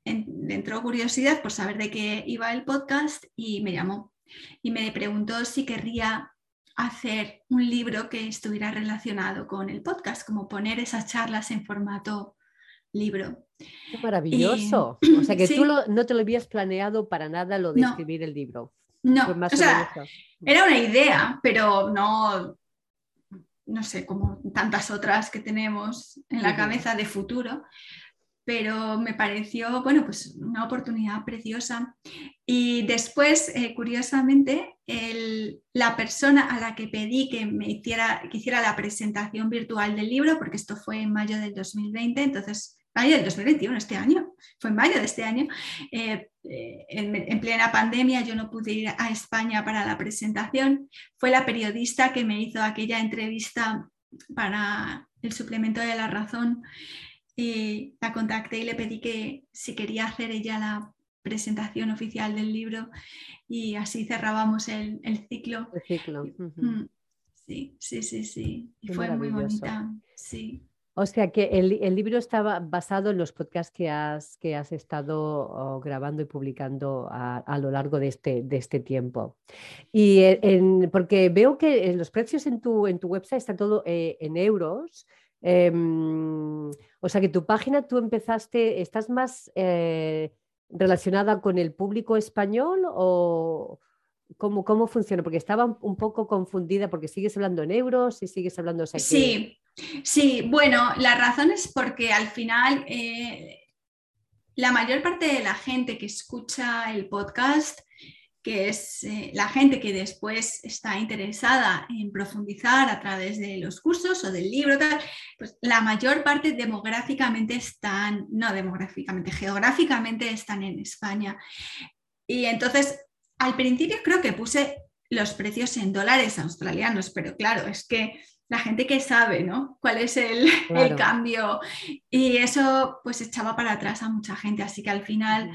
en- le entró curiosidad por saber de qué iba el podcast y me llamó y me preguntó si querría hacer un libro que estuviera relacionado con el podcast, como poner esas charlas en formato libro. Qué maravilloso. O sea que sí. tú lo- no te lo habías planeado para nada lo de No. escribir el libro. No, o sea, era una idea, pero no, no sé, como tantas otras que tenemos en la cabeza de futuro. Pero me pareció, bueno, pues una oportunidad preciosa. Y después, eh, curiosamente, el- la persona a la que pedí que me hiciera, que hiciera la presentación virtual del libro, porque esto fue en mayo del 2020, entonces, mayo del 2021, este año, fue en mayo de este año, eh, eh, en, en plena pandemia yo no pude ir a España para la presentación, fue la periodista que me hizo aquella entrevista para el suplemento de la razón y la contacté y le pedí que si quería hacer ella la presentación oficial del libro y así cerrábamos el, el ciclo. El ciclo. ujú. Mm, Sí, sí, sí, sí. Y Qué fue muy bonita. Sí. O sea que el, libro estaba basado en los podcasts que has, que has estado oh, grabando y publicando a, lo largo de este, de este tiempo. Y en- porque veo que eh, los precios en tu, en tu website están todo eh, en euros. em, o sea que tu página tú empezaste, ¿estás más eh, relacionada con el público español o cómo, cómo funciona? Porque estaba un- poco confundida porque sigues hablando en euros y sigues hablando... o sea Sí, sí, bueno, la razón es porque al final eh, la mayor parte de la gente que escucha el podcast, que es eh, la gente que después está interesada en profundizar a través de los cursos o del libro, pues la mayor parte demográficamente están, no demográficamente, geográficamente están en España. Y entonces, al principio creo que puse los precios en dólares australianos, pero claro, es que la gente que sabe, ¿no? ¿Cuál es el, el cambio? Y eso pues echaba para atrás a mucha gente, así que al final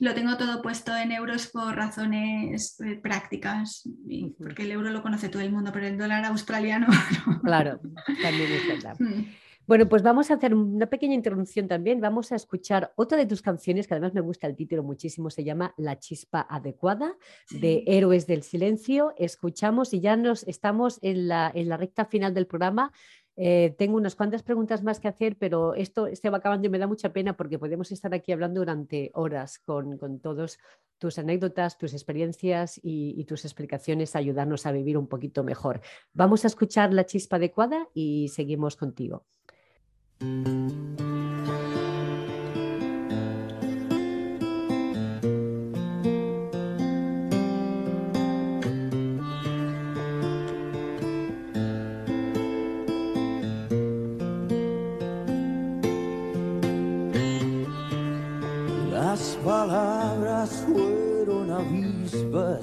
lo tengo todo puesto en euros por razones eh, prácticas, y- porque el euro lo conoce todo el mundo, pero el dólar australiano no. Claro, también es verdad. Mm. Bueno, pues vamos a hacer una pequeña introducción también. Vamos a escuchar otra de tus canciones, que además me gusta el título muchísimo, se llama La chispa adecuada, de. Héroes del Silencio. Escuchamos y ya nos estamos en la, en la recta final del programa. Eh, tengo unas cuantas preguntas más que hacer, pero esto se va acabando y me da mucha pena porque podemos estar aquí hablando durante horas con, con todos tus anécdotas, tus experiencias y, y tus explicaciones, ayudarnos a vivir un poquito mejor. Vamos a escuchar La chispa adecuada y seguimos contigo. Las palabras fueron avispas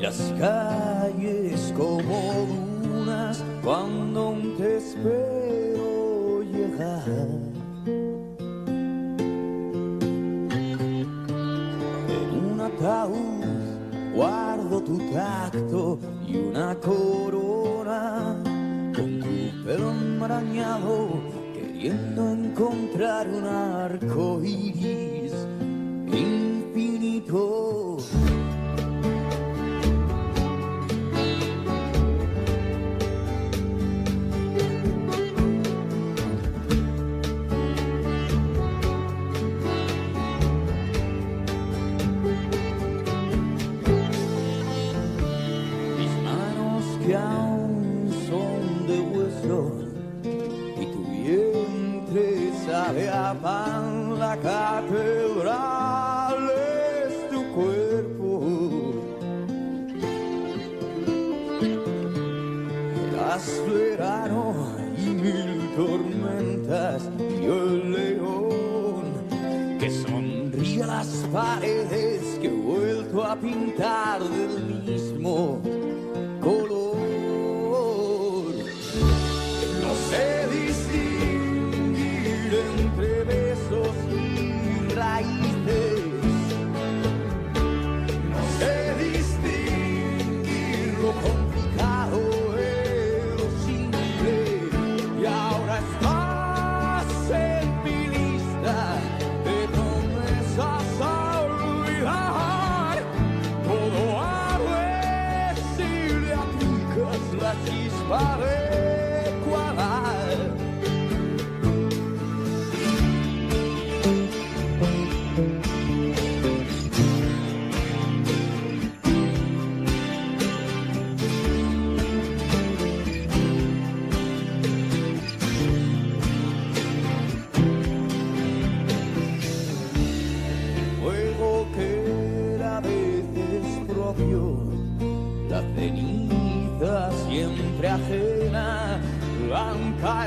las calles como dunas cuando aún te espero guardo tu tacto y una corona con tu pelo enmarañado queriendo encontrar un arco iris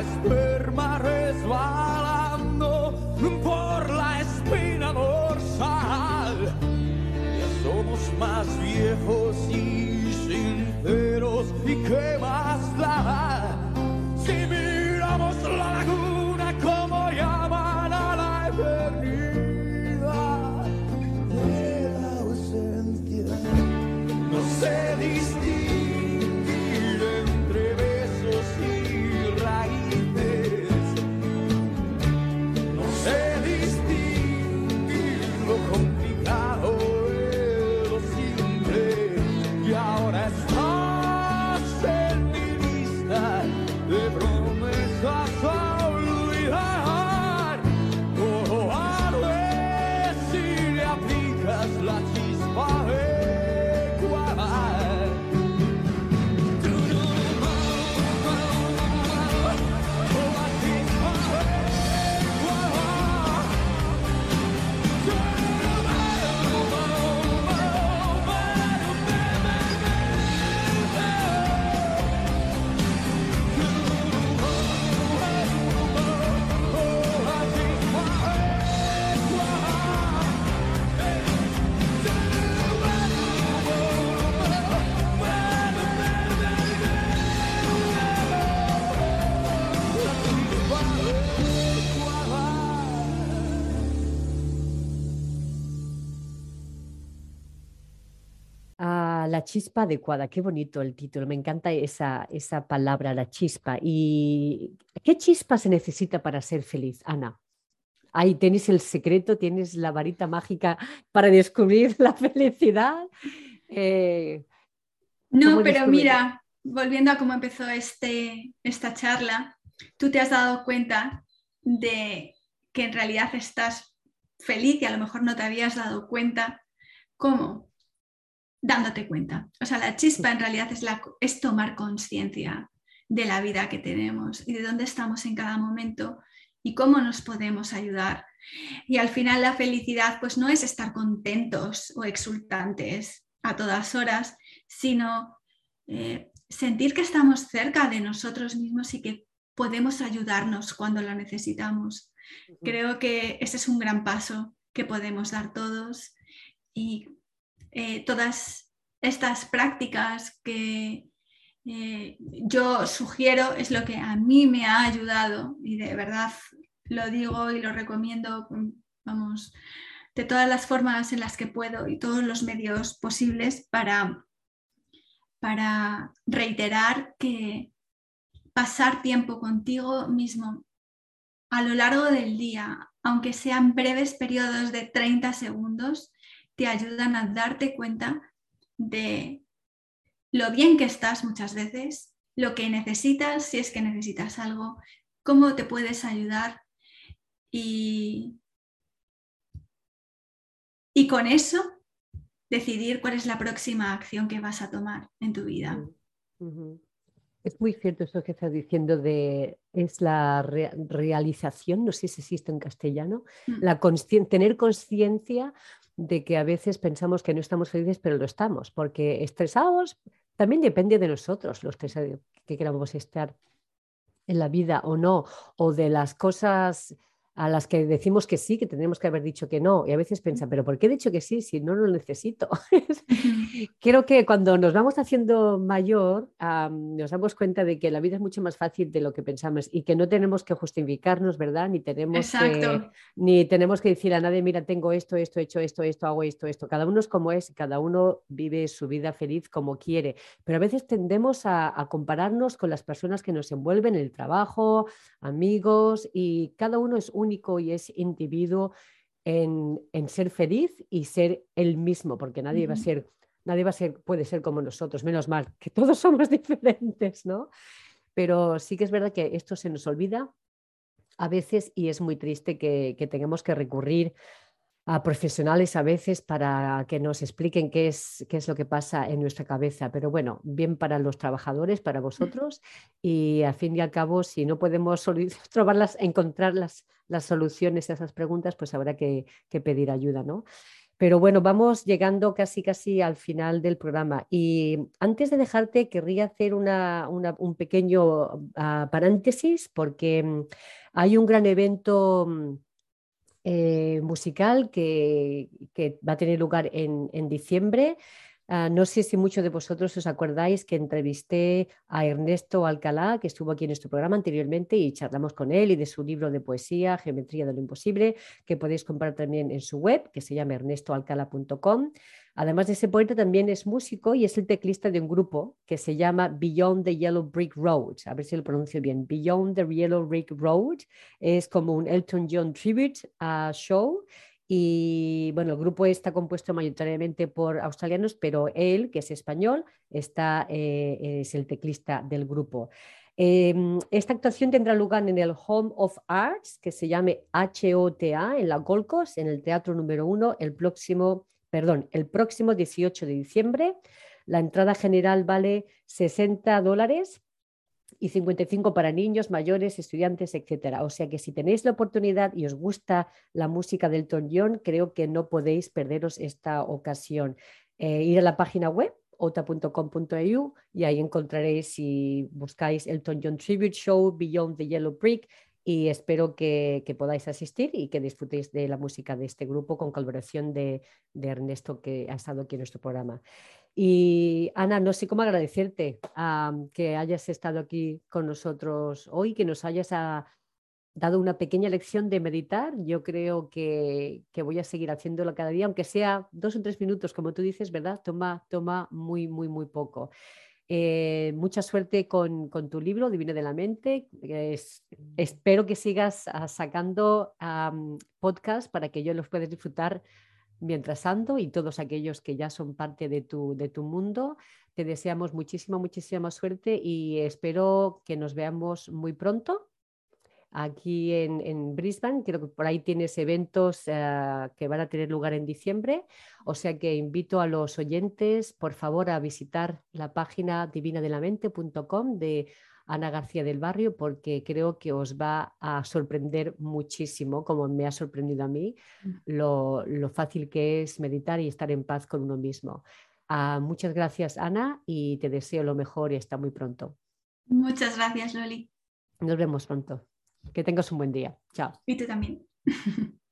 esperma resbalando por la espina dorsal. Ya somos más viejos y sinceros, ¿y qué más la chispa adecuada, qué bonito el título, me encanta esa, esa palabra, la chispa. ¿Y qué chispa se necesita para ser feliz, Ana? Ahí tienes el secreto, tienes la varita mágica para descubrir la felicidad. Eh, No, ¿Cómo pero mira, volviendo a cómo empezó este, esta charla, tú te has dado cuenta de que en realidad estás feliz y a lo mejor no te habías dado cuenta. ¿Cómo? Dándote cuenta. O sea, la chispa en realidad es, la, es tomar conciencia de la vida que tenemos y de dónde estamos en cada momento y cómo nos podemos ayudar. Y al final la felicidad pues no es estar contentos o exultantes a todas horas, sino eh, sentir que estamos cerca de nosotros mismos y que podemos ayudarnos cuando lo necesitamos. Creo que ese es un gran paso que podemos dar todos y eh, todas estas prácticas que eh, yo sugiero es lo que a mí me ha ayudado y de verdad lo digo y lo recomiendo, vamos, de todas las formas en las que puedo y todos los medios posibles para, para reiterar que pasar tiempo contigo mismo a lo largo del día, aunque sean breves periodos de 30 segundos, te ayudan a darte cuenta de lo bien que estás muchas veces, lo que necesitas, si es que necesitas algo, cómo te puedes ayudar y, y con eso decidir cuál es la próxima acción que vas a tomar en tu vida. Es muy cierto esto que estás diciendo de es la re- realización, no sé si existe en castellano, Mm. la conscien- tener conciencia de que a veces pensamos que no estamos felices, pero lo estamos, porque estresados también depende de nosotros, los que queramos estar en la vida o no, o de las cosas a las que decimos que sí, que tendríamos que haber dicho que no, y a veces piensan, pero ¿por qué he dicho que sí si no lo necesito? Creo que cuando nos vamos haciendo mayor, am, nos damos cuenta de que la vida es mucho más fácil de lo que pensamos y que no tenemos que justificarnos, ¿verdad? Ni tenemos que, ni tenemos que decir a nadie, mira, tengo esto, esto, he hecho esto, esto, hago esto, esto. Cada uno es como es, cada uno vive su vida feliz como quiere, pero a veces tendemos a, a compararnos con las personas que nos envuelven en el trabajo, amigos, y cada uno es único y es individuo en, en ser feliz y ser el mismo, porque nadie va a ser, nadie va a ser, puede ser como nosotros, menos mal, que todos somos diferentes, ¿no? Pero sí que es verdad que esto se nos olvida a veces y es muy triste que, que tengamos que recurrir a profesionales a veces para que nos expliquen qué es, qué es lo que pasa en nuestra cabeza. Pero bueno, bien para los trabajadores, para vosotros y al fin y al cabo, si no podemos trobarlas, encontrar las, las soluciones a esas preguntas, pues habrá que, que pedir ayuda, ¿no? Pero bueno, vamos llegando casi casi al final del programa y antes de dejarte querría hacer una, una- un pequeño ah, paréntesis porque mm, hay un gran evento mm, eh, musical que, que va a tener lugar en, en diciembre. Ah, no sé si muchos de vosotros os acordáis que entrevisté a Ernesto Alcalá, que estuvo aquí en nuestro programa anteriormente y charlamos con él y de su libro de poesía, Geometría de lo Imposible, que podéis comprar también en su web, que se llama ernestoalcala.com. Además de ese poeta, también es músico y es el teclista de un grupo que se llama Beyond the Yellow Brick Road. A ver si lo pronuncio bien. Beyond the Yellow Brick Road es como un Elton John tribute a show. Y bueno, el grupo está compuesto mayoritariamente por australianos, pero él, que es español, está, eh, es el teclista del grupo. Eh, esta actuación tendrá lugar en el Home of Arts, que se llame HOTA, en la Gold Coast, en el Teatro número uno, el próximo, perdón, el próximo 18 de diciembre. La entrada general vale 60 dólares y 55 para niños, mayores, estudiantes, etcétera. O sea que si tenéis la oportunidad y os gusta la música del Elton John, creo que no podéis perderos esta ocasión. Eh, ir a la página web ota.com.au y ahí encontraréis si buscáis Elton John Tribute Show Beyond the Yellow Brick y espero que, que podáis asistir y que disfrutéis de la música de este grupo con colaboración de, de Ernesto que ha estado aquí en nuestro programa. Y Ana, no sé cómo agradecerte que hayas estado aquí con nosotros hoy, que nos hayas ah, dado una pequeña lección de meditar. Yo creo que, que voy a seguir haciéndolo cada día, aunque sea dos o tres minutos, como tú dices, ¿verdad? Toma, toma muy, muy, muy poco. Eh, mucha suerte con, con tu libro, Divino de la Mente. Es- espero que sigas ah, sacando podcasts para que yo los pueda disfrutar mientras ando y todos aquellos que ya son parte de tu, de tu mundo. Te deseamos muchísima, muchísima suerte y espero que nos veamos muy pronto aquí en, en Brisbane. Creo que por ahí tienes eventos eh, que van a tener lugar en diciembre. O sea que invito a los oyentes, por favor, a visitar la página divinadelamente.com de Ana García del Barrio, porque creo que os va a sorprender muchísimo, como me ha sorprendido a mí, lo, lo fácil que es meditar y estar en paz con uno mismo. Ah, muchas gracias, Ana, y te deseo lo mejor y hasta muy pronto. Muchas gracias, Loli. Nos vemos pronto. Que tengas un buen día. Chao. Y tú también.